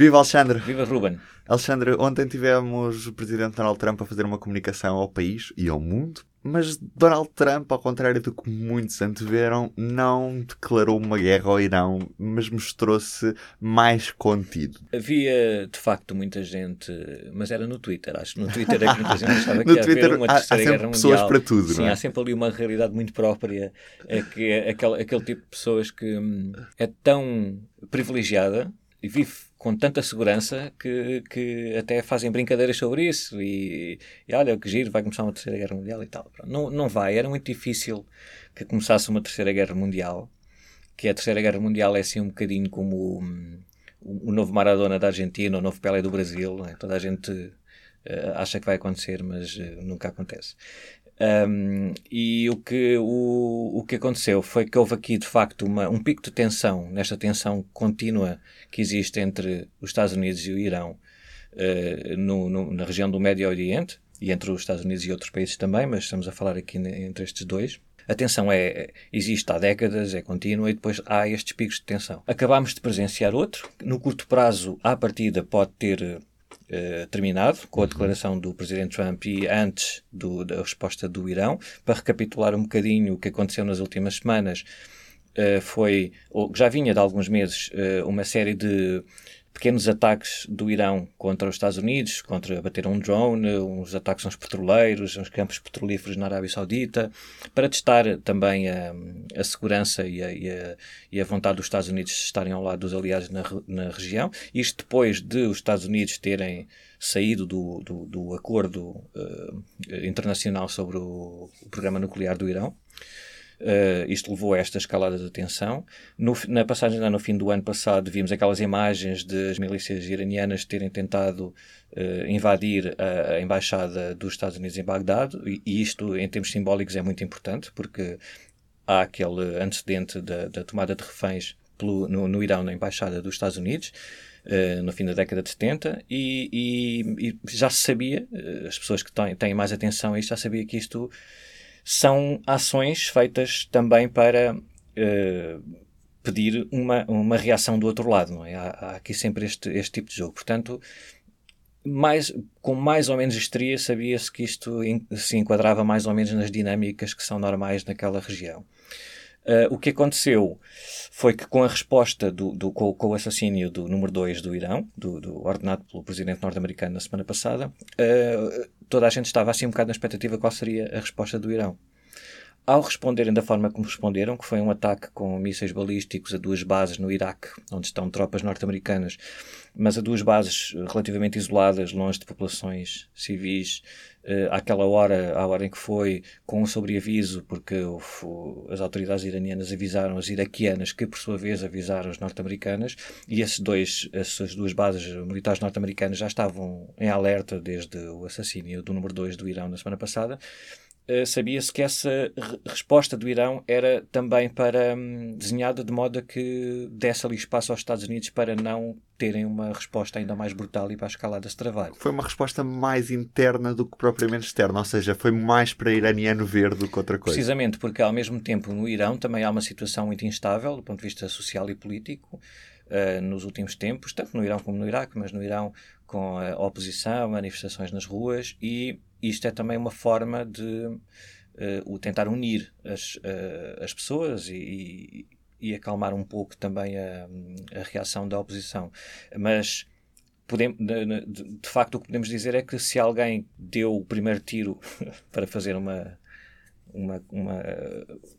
Viva Alexandre! Viva Ruben! Alexandre, ontem tivemos o presidente Donald Trump a fazer uma comunicação ao país e ao mundo, mas Donald Trump, ao contrário do que muitos anteveram, não declarou uma guerra ao Irão, mas mostrou-se mais contido. Havia, de facto, muita gente, mas era no Twitter, acho que no Twitter é que muita gente achava que no Twitter uma há, há sempre guerra pessoas mundial. para tudo, Sim, não é? há sempre ali uma realidade muito própria, é que é aquele, aquele tipo de pessoas que hum, é tão privilegiada e vive com tanta segurança que, que até fazem brincadeiras sobre isso e, e olha que giro, vai começar uma terceira guerra mundial e tal. Não, não vai, era muito difícil que começasse uma terceira guerra mundial, que a terceira guerra mundial é assim um bocadinho como hum, o, novo Maradona da Argentina, o novo Pelé do Brasil, é? toda a gente eh, acha que vai acontecer, mas eh, nunca acontece. Um, e o que, o, o que aconteceu foi que houve aqui, de facto, uma, um pico de tensão, nesta tensão contínua que existe entre os Estados Unidos e o Irão, uh, no, no, na região do Médio Oriente, e entre os Estados Unidos e outros países também, mas estamos a falar aqui entre estes dois. A tensão é, existe há décadas, é contínua e depois há estes picos de tensão. Acabámos de presenciar outro. No curto prazo, à partida, pode ter Uh, terminado com a declaração do Presidente Trump e antes do, da resposta do Irão. Para recapitular um bocadinho o que aconteceu nas últimas semanas, uh, foi, ou já vinha de alguns meses, uh, uma série de pequenos ataques do Irão contra os Estados Unidos, contra bater um drone, uns ataques aos petroleiros, aos campos petrolíferos na Arábia Saudita, para testar também a, a segurança e a, e, a, e a, vontade dos Estados Unidos de estarem ao lado dos aliados na, na região. Isto depois de os Estados Unidos terem saído do, do, do acordo uh, internacional sobre o, o programa nuclear do Irão. Uh, isto levou a esta escalada de tensão. No, na passagem no fim do ano passado, vimos aquelas imagens das milícias iranianas terem tentado uh, invadir a, a, embaixada dos Estados Unidos em Bagdade, e, e, isto, em termos simbólicos, é muito importante, porque há aquele antecedente da, da tomada de reféns pelo, no, no, Irão, na embaixada dos Estados Unidos. Uh, no fim da década de 70 e, e, e já se sabia, as pessoas que têm, têm mais atenção a isto já sabia que isto são ações feitas também para uh, pedir uma, uma reação do outro lado, não é? Há, há, aqui sempre este, este tipo de jogo. Portanto, mais, com mais ou menos histeria, sabia-se que isto se enquadrava mais ou menos nas dinâmicas que são normais naquela região. Uh, o que aconteceu foi que, com a resposta do, do com, com, o assassínio do número 2 do Irão, do, do, ordenado pelo presidente norte-americano na semana passada, uh, toda a gente estava assim um bocado na expectativa qual seria a resposta do Irão. Ao responderem da forma como responderam, que foi um ataque com mísseis balísticos a duas bases no Iraque, onde estão tropas norte-americanas, mas a duas bases relativamente isoladas, longe de populações civis, uh, àquela hora, à hora em que foi, com um sobreaviso, porque o, as autoridades iranianas avisaram as iraquianas, que por sua vez avisaram as norte-americanas, e esses dois, essas duas bases militares norte-americanas já estavam em alerta desde o assassínio do número 2 do Irão na semana passada. Uh, sabia-se que essa re resposta do Irão era também para um, desenhada de modo a que desse ali espaço aos Estados Unidos para não terem uma resposta ainda mais brutal e para a escalada se travar. Foi uma resposta mais interna do que propriamente externa, ou seja, foi mais para iraniano ver do que outra coisa. Precisamente, porque ao mesmo tempo no Irão também há uma situação muito instável do ponto de vista social e político. Uh, nos últimos tempos, tanto no Irão como no Iraque, mas no Irão com a oposição, manifestações nas ruas, e isto é também uma forma de uh, o tentar unir as, uh, as pessoas e, e, acalmar um pouco também a, a reação da oposição. Mas podemos, de, de, de, facto o que podemos dizer é que se alguém deu o primeiro tiro para fazer uma uma, uma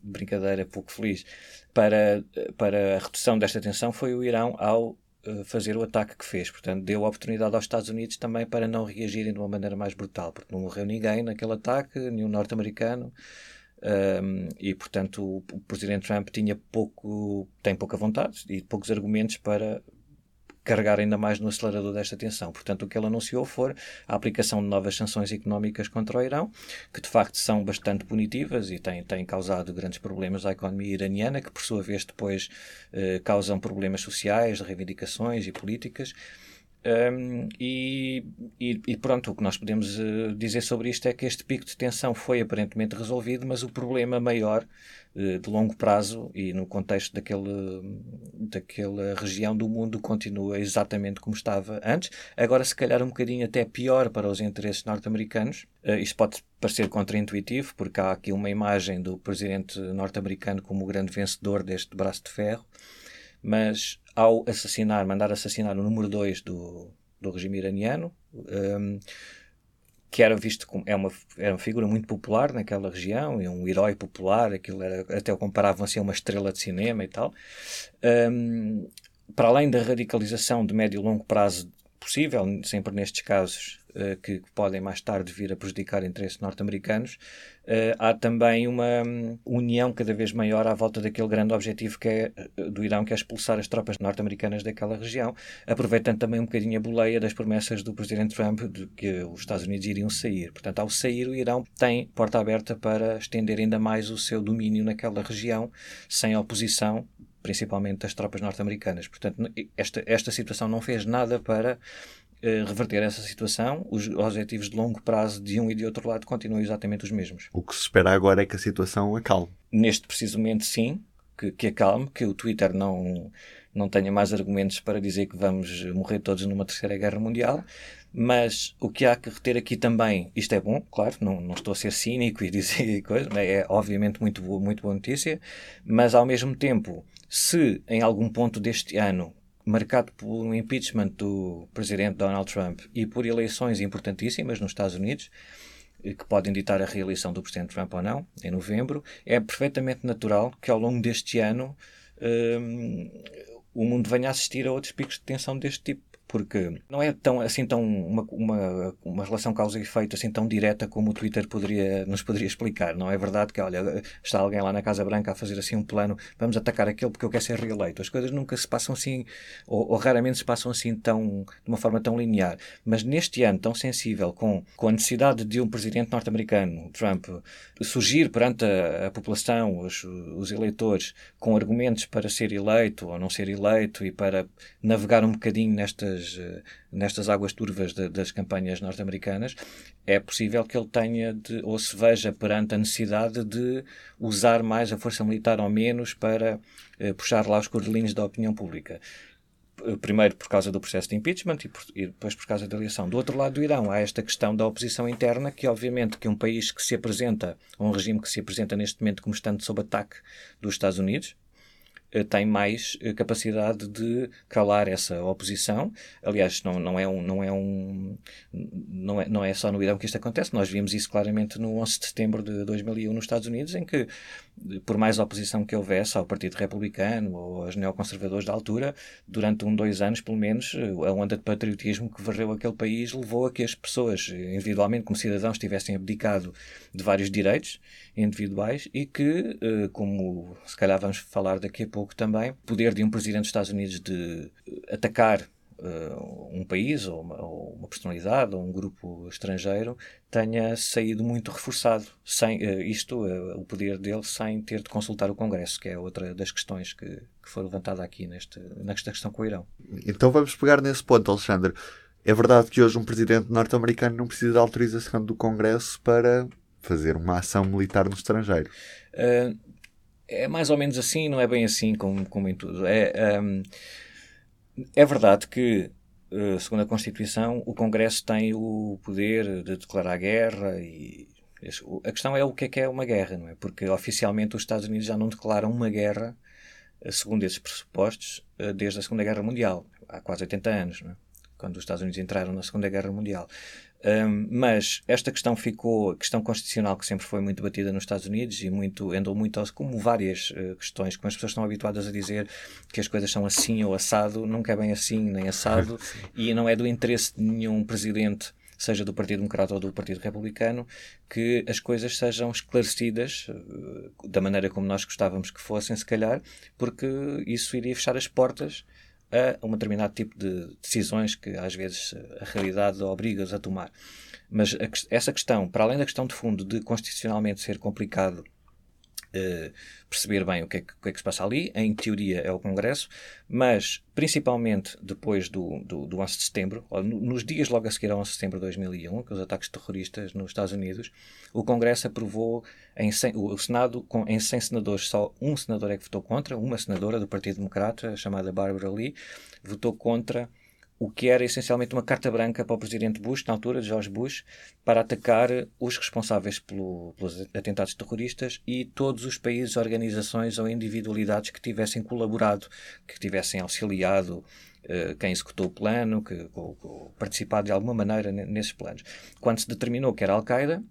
brincadeira pouco feliz para, para a redução desta tensão foi o Irão ao fazer o ataque que fez. Portanto, deu oportunidade aos Estados Unidos também para não reagirem de uma maneira mais brutal, porque não morreu ninguém naquele ataque, nenhum norte-americano. Um, e portanto o, o, presidente Trump tinha pouco tem pouca vontade e poucos argumentos para carregar ainda mais no acelerador desta tensão. Portanto, o que ele anunciou foi a aplicação de novas sanções económicas contra o Irão, que de facto são bastante punitivas e têm, têm causado grandes problemas à economia iraniana, que por sua vez depois eh, causam problemas sociais, reivindicações e políticas. Um, e, e, e, pronto, o que nós podemos uh, dizer sobre isto é que este pico de tensão foi aparentemente resolvido, mas o problema maior uh, de longo prazo e no contexto daquele, daquela região do mundo continua exatamente como estava antes. Agora, se calhar, um bocadinho até pior para os interesses norte-americanos. Uh, isto pode parecer contraintuitivo, porque há aqui uma imagem do presidente norte-americano como o grande vencedor deste braço de ferro mas ao assassinar, mandar assassinar o número 2 do, do regime iraniano, um, que era visto como é uma, era uma figura muito popular naquela região, e um herói popular, aquilo era, até o comparavam assim a uma estrela de cinema e tal. Um, para além da radicalização de médio e longo prazo possível, sempre nestes casos que, podem mais tarde vir a prejudicar interesses norte-americanos, uh, há também uma um, união cada vez maior à volta daquele grande objetivo que é, uh, do Irão, que é expulsar as tropas norte-americanas daquela região, aproveitando também um bocadinho a boleia das promessas do presidente Trump de que os Estados Unidos iriam sair. Portanto, ao sair, o Irão tem porta aberta para estender ainda mais o seu domínio naquela região, sem oposição principalmente das tropas norte-americanas. Portanto, esta, esta situação não fez nada para uh, reverter essa situação. Os objetivos de longo prazo de um e de outro lado continuam exatamente os mesmos. O que se espera agora é que a situação acalme. Neste preciso momento, sim, que, que acalme, que o Twitter não, não tenha mais argumentos para dizer que vamos morrer todos numa terceira guerra mundial. Mas o que há que reter aqui também, isto é bom, claro, não, não estou a ser cínico e dizer coisas, é obviamente muito boa, muito boa notícia, mas ao mesmo tempo se em algum ponto deste ano, marcado por um impeachment do presidente Donald Trump e por eleições importantíssimas nos Estados Unidos, eh, que podem ditar a reeleição do presidente Trump ou não, em novembro, é perfeitamente natural que ao longo deste ano um, o mundo venha a assistir a outros picos de tensão deste tipo porque não é tão assim tão uma, uma, uma relação causa e efeito assim tão direta como o Twitter poderia nos poderia explicar não é verdade que olha está alguém lá na Casa Branca a fazer assim um plano vamos atacar aquele porque eu quero ser reeleito. As coisas nunca se passam assim ou, ou raramente se passam assim tão de uma forma tão linear. Mas neste ano tão sensível com com a necessidade de um presidente norte-americano Trump surgir perante a, a população os, os eleitores com argumentos para ser eleito ou não ser eleito e para navegar um bocadinho nestas nestas, eh, nestas águas turvas de, das campanhas norte-americanas, é possível que ele tenha de, ou se veja perante a necessidade de usar mais a força militar ou menos para eh, puxar lá os cordelinhos da opinião pública primeiro por causa do processo de impeachment e, por, e, depois por causa da eleição. Do outro lado do Irão há esta questão da oposição interna, que obviamente que um país que se apresenta, um regime que se apresenta neste momento como estando sob ataque dos Estados Unidos, tem mais eh, capacidade de calar essa oposição. Aliás, não, não é um, não é um, não é, não é só no Irão que isto acontece. Nós vimos isso claramente no 11 de setembro de 2001 nos Estados Unidos, em que por mais oposição que houvesse ao Partido Republicano ou aos neoconservadores da altura, durante um, dois anos, pelo menos, a onda de patriotismo que varreu aquele país levou a que as pessoas, individualmente, como cidadãos, tivessem abdicado de vários direitos individuais e que, eh, como se calhar vamos falar daqui a pouco também, o poder de um presidente dos Estados Unidos de atacar uh, um país ou uma, ou uma, personalidade ou um grupo estrangeiro tenha saído muito reforçado, sem uh, isto, uh, o poder dele, sem ter de consultar o Congresso, que é outra das questões que, que foi levantada aqui neste, nesta questão com o Irão. Então vamos pegar nesse ponto, Alexandre. É verdade que hoje um presidente norte-americano não precisa de autorização do Congresso para fazer uma ação militar no estrangeiro. Uh, é mais ou menos assim, não é bem assim como, como em tudo. É, um, é verdade que, uh, segundo a Constituição, o Congresso tem o poder de declarar guerra e a questão é o que é que é uma guerra, não é? Porque oficialmente os Estados Unidos já não declaram uma guerra, uh, segundo esses pressupostos, uh, desde a Segunda Guerra Mundial, há quase 80 anos, não é? quando os Estados Unidos entraram na Segunda Guerra Mundial. Um, mas esta questão ficou, a questão constitucional que sempre foi muito batida nos Estados Unidos e muito, andou muito, como várias uh, questões, como as pessoas estão habituadas a dizer que as coisas são assim ou assado, nunca é bem assim nem assado, e não é do interesse de nenhum presidente seja do Partido Democrata ou do Partido Republicano, que as coisas sejam esclarecidas uh, da maneira como nós gostávamos que fossem, se calhar, porque isso iria fechar as portas a um determinado tipo de decisões que às vezes a realidade obriga-os a tomar. Mas a, essa questão, para além da questão de fundo de constitucionalmente ser complicado Uh, perceber bem o que, é que, o que, é que, se passa ali. Em teoria é o Congresso, mas principalmente depois do, do, do 11 de setembro, nos dias logo a seguir ao 11 de setembro de 2001, com os ataques terroristas nos Estados Unidos, o Congresso aprovou, em 100, o Senado, com, em 100 senadores, só um senador é que votou contra, uma senadora do Partido Democrata, chamada Barbara Lee, votou contra o que era essencialmente uma carta branca para o presidente Bush, na altura, George Bush, para atacar os responsáveis pelo, pelos atentados terroristas e todos os países, organizações ou individualidades que tivessem colaborado, que tivessem auxiliado uh, quem executou o plano, que participado de alguma maneira nesses planos. Quando se determinou que era Al-Qaeda,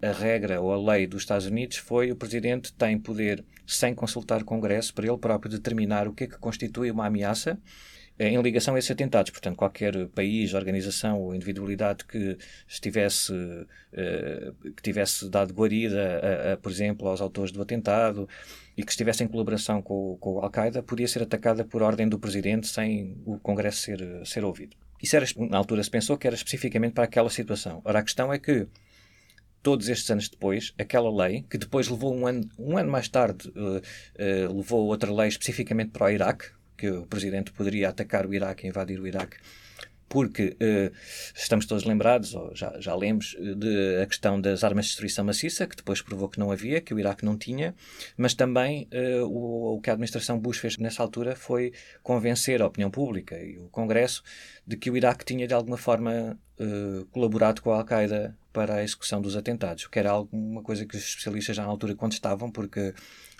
a regra ou a lei dos Estados Unidos foi o presidente tem poder, sem consultar o Congresso, para ele próprio determinar o que é que constitui uma ameaça eh, em ligação a esses atentados. Portanto, qualquer país, organização ou individualidade que estivesse, uh, que tivesse dado guarida, a, a, por exemplo, aos autores do atentado e que estivesse em colaboração com, com a Al-Qaeda, podia ser atacada por ordem do presidente sem o Congresso ser, ser ouvido. Isso era, na altura se pensou que era especificamente para aquela situação. Ora, a questão é que todos estes anos depois, aquela lei, que depois levou um ano, um ano mais tarde, uh, uh, levou outra lei especificamente para o Iraque, que o presidente poderia atacar o Iraque, invadir o Iraque, porque uh, estamos todos lembrados, ou já, já lemos, eh, de a questão das armas de destruição maciça, que depois provou que não havia, que o Iraque não tinha, mas também uh, o, o, que a administração Bush fez nessa altura foi convencer a opinião pública e o Congresso de que o Iraque tinha de alguma forma colaborado com a Al-Qaeda para a execução dos atentados, que era alguma coisa que os especialistas já na altura contestavam, porque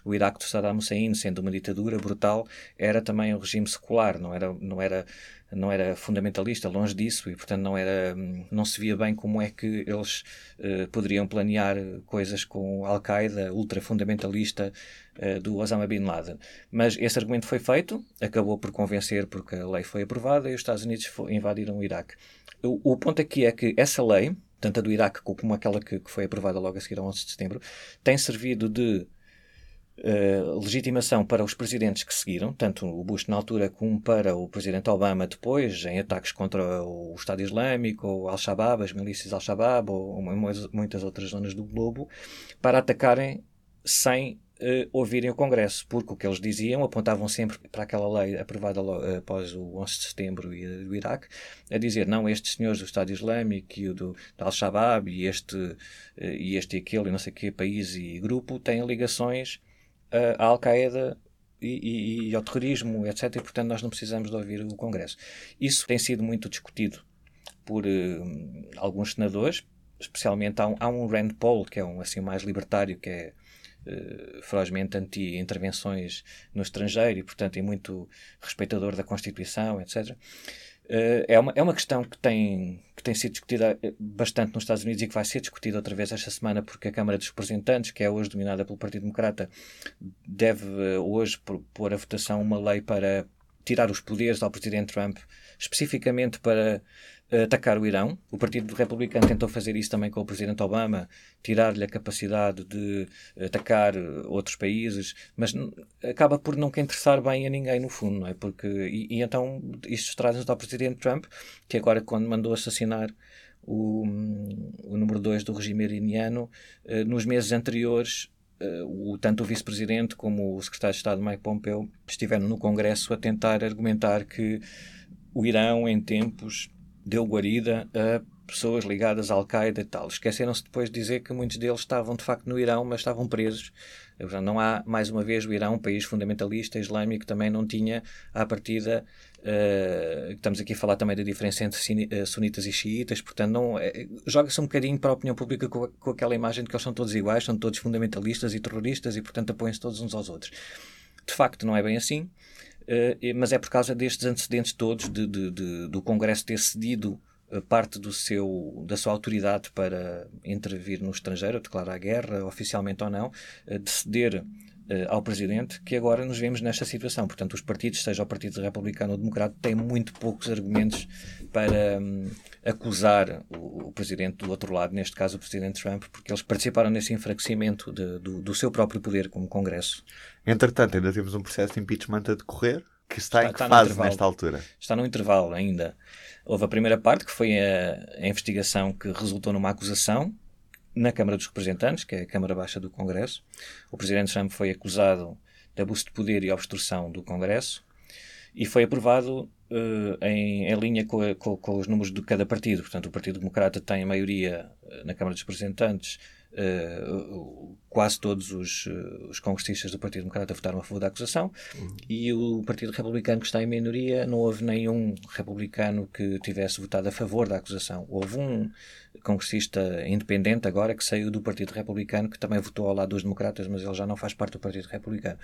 o Iraque do Saddam Hussein, sendo uma ditadura brutal, era também um regime secular, não era, não era, não era fundamentalista, longe disso, e portanto não, era, não se via bem como é que eles uh, poderiam planear coisas com Al-Qaeda, ultra-fundamentalista uh, do Osama Bin Laden. Mas esse argumento foi feito, acabou por convencer porque a lei foi aprovada e os Estados Unidos invadiram o Iraque. O, o ponto aqui é que essa lei, tanto a do Iraque como aquela que, que foi aprovada logo a seguir ao 11 de setembro, tem servido de Uh, legitimação para os presidentes que seguiram, tanto o Bush na altura como para o presidente Obama depois, em ataques contra o Estado Islâmico, ou Al-Shabaab, as milícias Al-Shabaab, ou, muitas outras zonas do globo, para atacarem sem uh, ouvirem o Congresso, porque o que eles diziam, apontavam sempre para aquela lei aprovada uh, após o 11 de setembro e, do Iraque, a dizer, não, estes senhores do Estado Islâmico e o do, Al-Shabaab e este, uh, e este e aquele, não sei que país e grupo, têm ligações à Al-Qaeda e, e, e, ao terrorismo, etc. E, portanto, nós não precisamos de ouvir o Congresso. Isso tem sido muito discutido por uh, alguns senadores, especialmente há um, há um, Rand Paul, que é um assim mais libertário, que é uh, ferozmente anti-intervenções no estrangeiro e, portanto, é muito respeitador da Constituição, etc. Uh, é, uma, é uma questão que tem, que tem sido discutida eh, bastante nos Estados Unidos e que vai ser discutida outra vez esta semana, porque a Câmara dos Representantes, que é hoje dominada pelo Partido Democrata, deve uh, hoje pôr a votação uma lei para tirar os poderes ao Presidente Trump, especificamente para atacar o Irão. O Partido Republicano tentou fazer isso também com o Presidente Obama, tirar-lhe a capacidade de atacar outros países, mas acaba por nunca interessar bem a ninguém, no fundo, não é? Porque, e, e então isto traz-nos ao Presidente Trump, que agora, quando mandou assassinar o, o número 2 do regime iraniano, eh, nos meses anteriores eh, o, tanto o vice-presidente como o secretário de Estado Mike Pompeo estiveram no Congresso a tentar argumentar que o Irão, em tempos deu guarida a pessoas ligadas à Al-Qaeda e tal. Esqueceram-se depois de dizer que muitos deles estavam de facto no Irão, mas estavam presos. Não há, mais uma vez, o Irão, um país fundamentalista islâmico, também não tinha, à partida, uh, estamos aqui a falar também da diferença entre eh, sunitas e xiitas, portanto, não é, joga-se um bocadinho para a opinião pública com, com, aquela imagem de que eles são todos iguais, são todos fundamentalistas e terroristas e, portanto, apoiam-se todos uns aos outros. De facto, não é bem assim. Uh, mas é por causa destes antecedentes todos de, de, de, do Congresso ter cedido uh, parte do seu, da sua autoridade para intervir no estrangeiro, declarar guerra, oficialmente ou não, uh, de ceder ao Presidente, que agora nos vemos nesta situação. Portanto, os partidos, seja o Partido Republicano ou Democrata, têm muito poucos argumentos para um, acusar o, o, Presidente do outro lado, neste caso o Presidente Trump, porque eles participaram nesse enfraquecimento de, do, do seu próprio poder como Congresso. Entretanto, ainda temos um processo de impeachment a decorrer. Que está, está em que está fase nesta altura? Está no intervalo ainda. Houve a primeira parte, que foi a, a investigação que resultou numa acusação na Câmara dos Representantes, que é a Câmara Baixa do Congresso. O presidente Trump foi acusado de abuso de poder e obstrução do Congresso e foi aprovado uh, em, em, linha com, a, com, com, os números de cada partido. Portanto, o Partido Democrata tem a maioria uh, na Câmara dos Representantes, uh, quase todos os, os, congressistas do Partido Democrata votaram a favor da acusação, uhum. e o Partido Republicano, que está em minoria, não houve nenhum republicano que tivesse votado a favor da acusação. Houve um congressista independente agora que saiu do Partido Republicano, que também votou ao lado dos democratas, mas ele já não faz parte do Partido Republicano.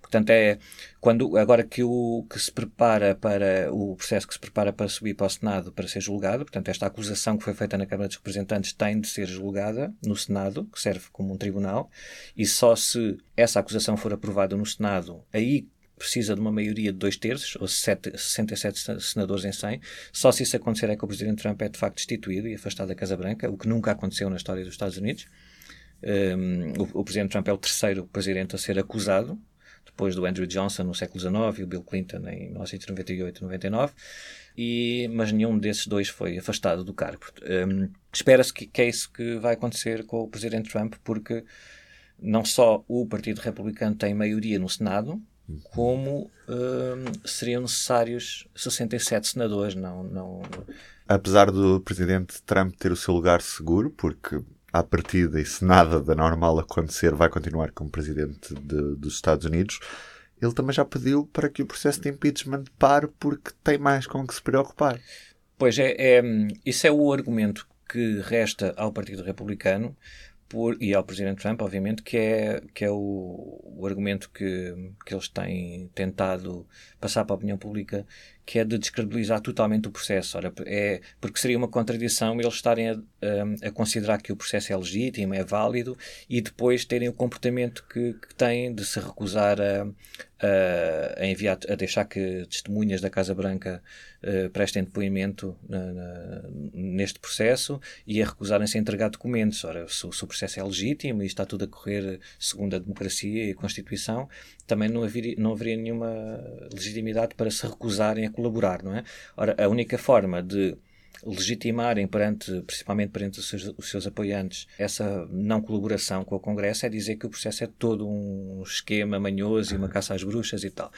Portanto, é quando agora que o que se prepara para o processo que se prepara para subir para o Senado para ser julgado, portanto, esta acusação que foi feita na Câmara dos Representantes tem de ser julgada no Senado, que serve como um tribunal, e só se essa acusação for aprovada no Senado, aí precisa de uma maioria de dois terços, ou 7, 67 senadores em 100. Só se isso acontecer é que o presidente Trump é de facto destituído e afastado da Casa Branca, o que nunca aconteceu na história dos Estados Unidos. Um, o, o, presidente Trump é o terceiro presidente a ser acusado, depois do Andrew Johnson no século XIX e o Bill Clinton em 1998 e 99, e, mas nenhum desses dois foi afastado do cargo. Um, Espera-se que, que é isso que vai acontecer com o presidente Trump, porque não só o Partido Republicano tem maioria no Senado, como uh, seriam necessários 67 senadores, não, não... Apesar do presidente Trump ter o seu lugar seguro, porque à partida, e se nada da normal acontecer, vai continuar como presidente de, dos Estados Unidos, ele também já pediu para que o processo de impeachment pare porque tem mais com que se preocupar. Pois é, é isso é o argumento que resta ao Partido Republicano por, e ao Presidente Trump, obviamente, que é, que é o, o argumento que, que eles têm tentado passar para a opinião pública, que é de descredibilizar totalmente o processo. Ora, é, porque seria uma contradição eles estarem a, a, a, considerar que o processo é legítimo, é válido, e depois terem o comportamento que, que têm de se recusar a, a, enviar, a deixar que testemunhas da Casa Branca uh, prestem depoimento na, na, neste processo e a recusarem-se a entregar documentos. Ora, se, se, o processo é legítimo e está tudo a correr segundo a democracia e a Constituição, também não haveria, não haveria nenhuma legitimidade para se recusarem a colaborar, não é? Ora, a única forma de legitimarem perante, principalmente perante os seus, os seus, apoiantes, essa não colaboração com o Congresso é dizer que o processo é todo um esquema manhoso e uma caça às bruxas e tal.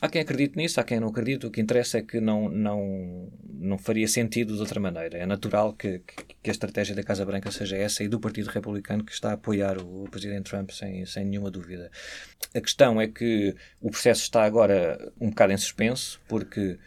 Há quem acredite nisso, há quem não acredite. O que interessa é que não, não, não faria sentido de outra maneira. É natural que, que, a estratégia da Casa Branca seja essa e do Partido Republicano que está a apoiar o, o Presidente Trump sem, sem nenhuma dúvida. A questão é que o processo está agora um bocado em suspenso, porque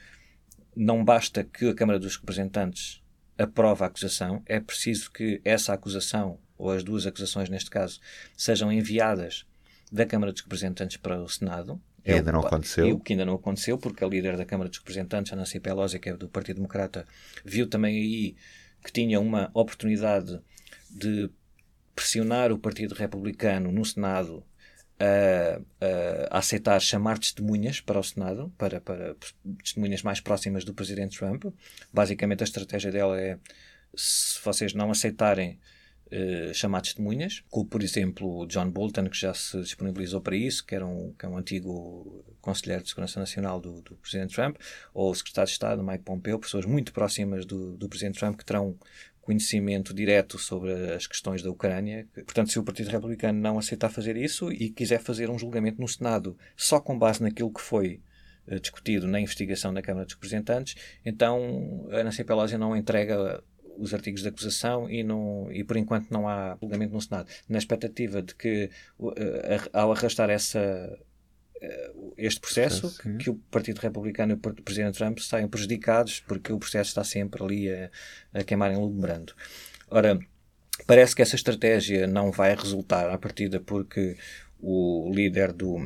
não basta que a Câmara dos Representantes aprove a acusação, é preciso que essa acusação, ou as duas acusações neste caso, sejam enviadas da Câmara dos Representantes para o Senado. E ainda não aconteceu. O que ainda não aconteceu, porque a líder da Câmara dos Representantes, a Nancy Pelosi, que é do Partido Democrata, viu também aí que tinha uma oportunidade de pressionar o Partido Republicano no Senado a, a, aceitar chamar testemunhas para o Senado, para, para testemunhas mais próximas do presidente Trump. Basicamente, a estratégia dela é: se vocês não aceitarem uh, chamar testemunhas, como por exemplo John Bolton, que já se disponibilizou para isso, que, era um, que é um antigo conselheiro de Segurança Nacional do, do presidente Trump, ou o secretário de Estado, Mike Pompeo, pessoas muito próximas do, do presidente Trump que terão conhecimento direto sobre as questões da Ucrânia. Portanto, se o Partido Republicano não aceitar fazer isso e quiser fazer um julgamento no Senado só com base naquilo que foi uh, discutido na investigação da Câmara dos Representantes, então a Nancy Pelosi não entrega os artigos de acusação e, não, e por enquanto não há julgamento no Senado. Na expectativa de que, uh, ao arrastar essa eh, este processo, que, que, o Partido Republicano e o Presidente Trump saiam prejudicados porque o processo está sempre ali a, a queimar em lumbrando. Ora, parece que essa estratégia não vai resultar à partida porque o líder do,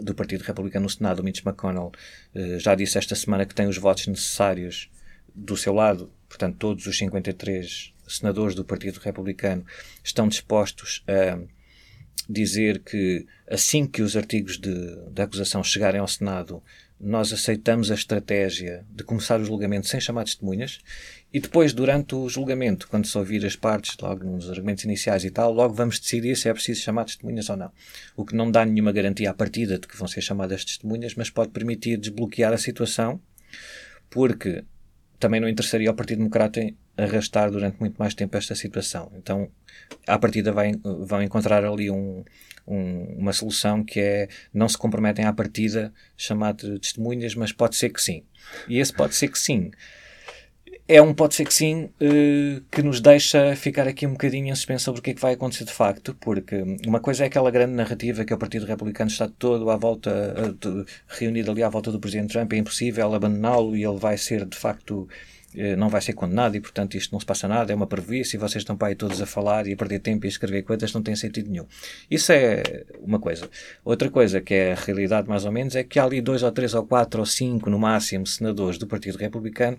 do Partido Republicano no Senado, Mitch McConnell, eh, já disse esta semana que tem os votos necessários do seu lado, portanto, todos os 53 senadores do Partido Republicano estão dispostos a dizer que assim que os artigos de, de acusação chegarem ao Senado, nós aceitamos a estratégia de começar o julgamento sem chamar testemunhas e depois, durante o julgamento, quando se ouvir as partes, logo nos argumentos iniciais e tal, logo vamos decidir se é preciso chamar testemunhas ou não. O que não dá nenhuma garantia à partida de que vão ser chamadas testemunhas, mas pode permitir desbloquear a situação, porque também não interessaria ao Partido Democrata arrastar durante muito mais tempo esta situação. Então, à partida, vai, vão encontrar ali um, um, uma solução que é não se comprometem à partida chamar de testemunhas, mas pode ser que sim. E esse pode ser que sim é um pode ser que sim uh, que nos deixa ficar aqui um bocadinho em suspenso sobre o que é que vai acontecer de facto, porque uma coisa é aquela grande narrativa que o Partido Republicano está todo à volta, uh, reunido ali à volta do Presidente Trump, é impossível abandoná-lo e ele vai ser de facto uh, não vai ser condenado e portanto isto não se passa nada, é uma prejuízo e vocês estão para aí todos a falar e a perder tempo e a escrever coisas não tem sentido nenhum. Isso é uma coisa. Outra coisa que é a realidade mais ou menos é que há ali dois ou três ou quatro ou cinco no máximo senadores do Partido Republicano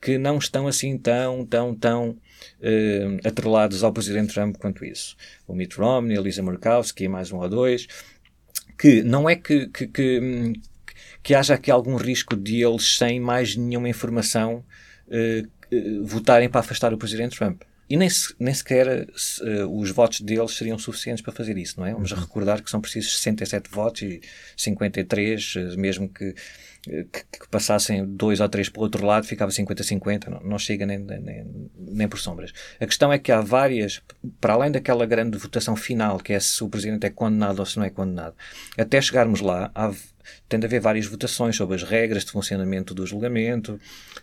que não estão assim tão, tão, tão uh, atrelados ao presidente Trump quanto isso. O Mitt Romney, a Lisa Murkowski e mais um ou dois, que não é que, que, que, que haja aqui algum risco de eles, sem mais nenhuma informação, uh, uh, votarem para afastar o presidente Trump. E nem, se, nem sequer uh, os votos deles seriam suficientes para fazer isso, não é? Vamos uhum. recordar que são precisos 67 votos e 53, uh, mesmo que, que, que, passassem dois ou três para o outro lado, ficava 50-50, não, não, chega nem, nem, nem, por sombras. A questão é que há várias, para além daquela grande votação final, que é se o Presidente é condenado ou se não é condenado, até chegarmos lá, há, tem de haver várias votações sobre as regras de funcionamento do julgamento,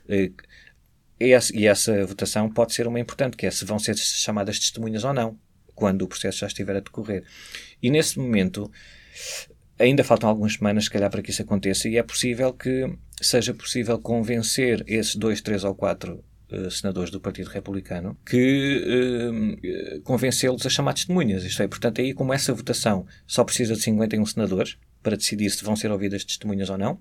uh, e e essa votação pode ser uma importante, que é se vão ser chamadas testemunhas ou não, quando o processo já estiver a decorrer. E nesse momento, ainda faltam algumas semanas, se calhar, para que isso aconteça, e é possível que seja possível convencer esses dois, três ou quatro uh, senadores do Partido Republicano que uh, convencê-los a chamar testemunhas. Isto é, portanto, aí como essa votação só precisa de 51 senadores para decidir se vão ser ouvidas testemunhas ou não,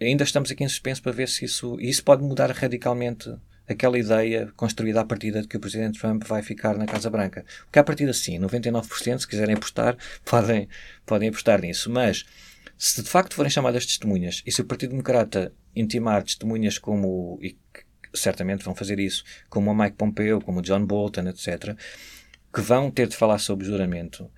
ainda estamos aqui em suspenso para ver se isso, isso pode mudar radicalmente aquela ideia construída à partida de que o Presidente Trump vai ficar na Casa Branca. Porque à partida sim, 99%, se quiserem apostar, podem, podem apostar nisso. Mas se de facto forem chamadas testemunhas e se o Partido Democrata intimar testemunhas como, e certamente vão fazer isso, como o Mike Pompeo, como o John Bolton, etc., que vão ter de falar sobre juramento.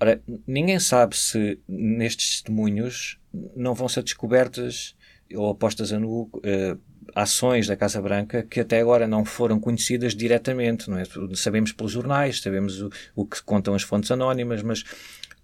Ora, ninguém sabe se nestes testemunhos não vão ser descobertas ou apostas a nu uh, ações da Casa Branca que até agora não foram conhecidas diretamente, não é? Sabemos pelos jornais, sabemos o, o que contam as fontes anónimas, mas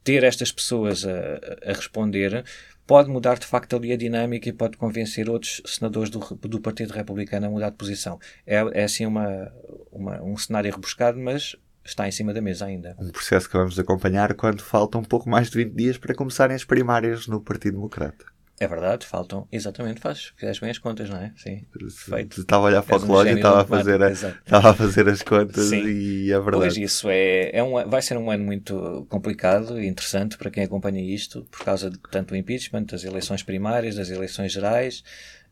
ter estas pessoas a, a, responder pode mudar de facto ali a dinâmica e pode convencer outros senadores do, do Partido Republicano a mudar de posição. É, é assim uma, uma, um cenário rebuscado, mas está em cima da mesa ainda. Um processo que vamos acompanhar quando faltam um pouco mais de 20 dias para começarem as primárias no Partido Democrata. É verdade, faltam. Exatamente, faz. Fizeste bem as contas, não é? Sim. Perfeito. Estava a olhar para o relógio e estava a, fazer a, estava a fazer as contas Sim. e é verdade. Pois isso é, é um, vai ser um ano muito complicado e interessante para quem acompanha isto, por causa de tanto o impeachment, das eleições primárias, das eleições gerais,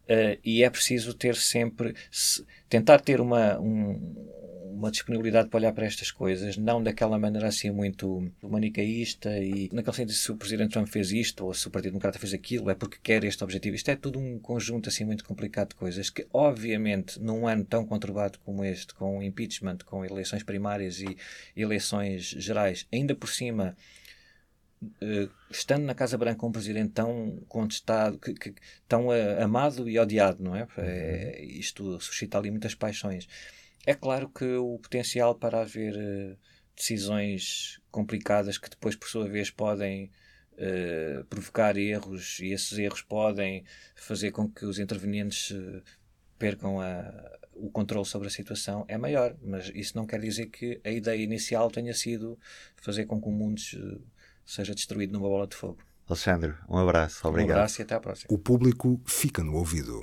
uh, e é preciso ter sempre. Se, tentar ter uma. Um, uma disponibilidade para olhar para estas coisas, não daquela maneira assim muito manicaísta e naquele sentido se o Presidente Trump fez isto ou se o Partido Democrata fez aquilo, é porque quer este objetivo. Isto é tudo um conjunto assim muito complicado de coisas que, obviamente, num ano tão conturbado como este, com impeachment, com eleições primárias e eleições gerais, ainda por cima. Uh, estando na Casa Branca um presidente tão contestado, que, que, tão amado e odiado, não é? é? Isto suscita ali muitas paixões. É claro que o potencial para haver uh, decisões complicadas que depois, por sua vez, podem uh, provocar erros e esses erros podem fazer com que os intervenientes uh, percam a, o controle sobre a situação é maior. Mas isso não quer dizer que a ideia inicial tenha sido fazer com que o mundo seja destruído numa bola de fogo. Alexandre, um abraço. Obrigado. Um abraço e até à próxima. O público fica no ouvido.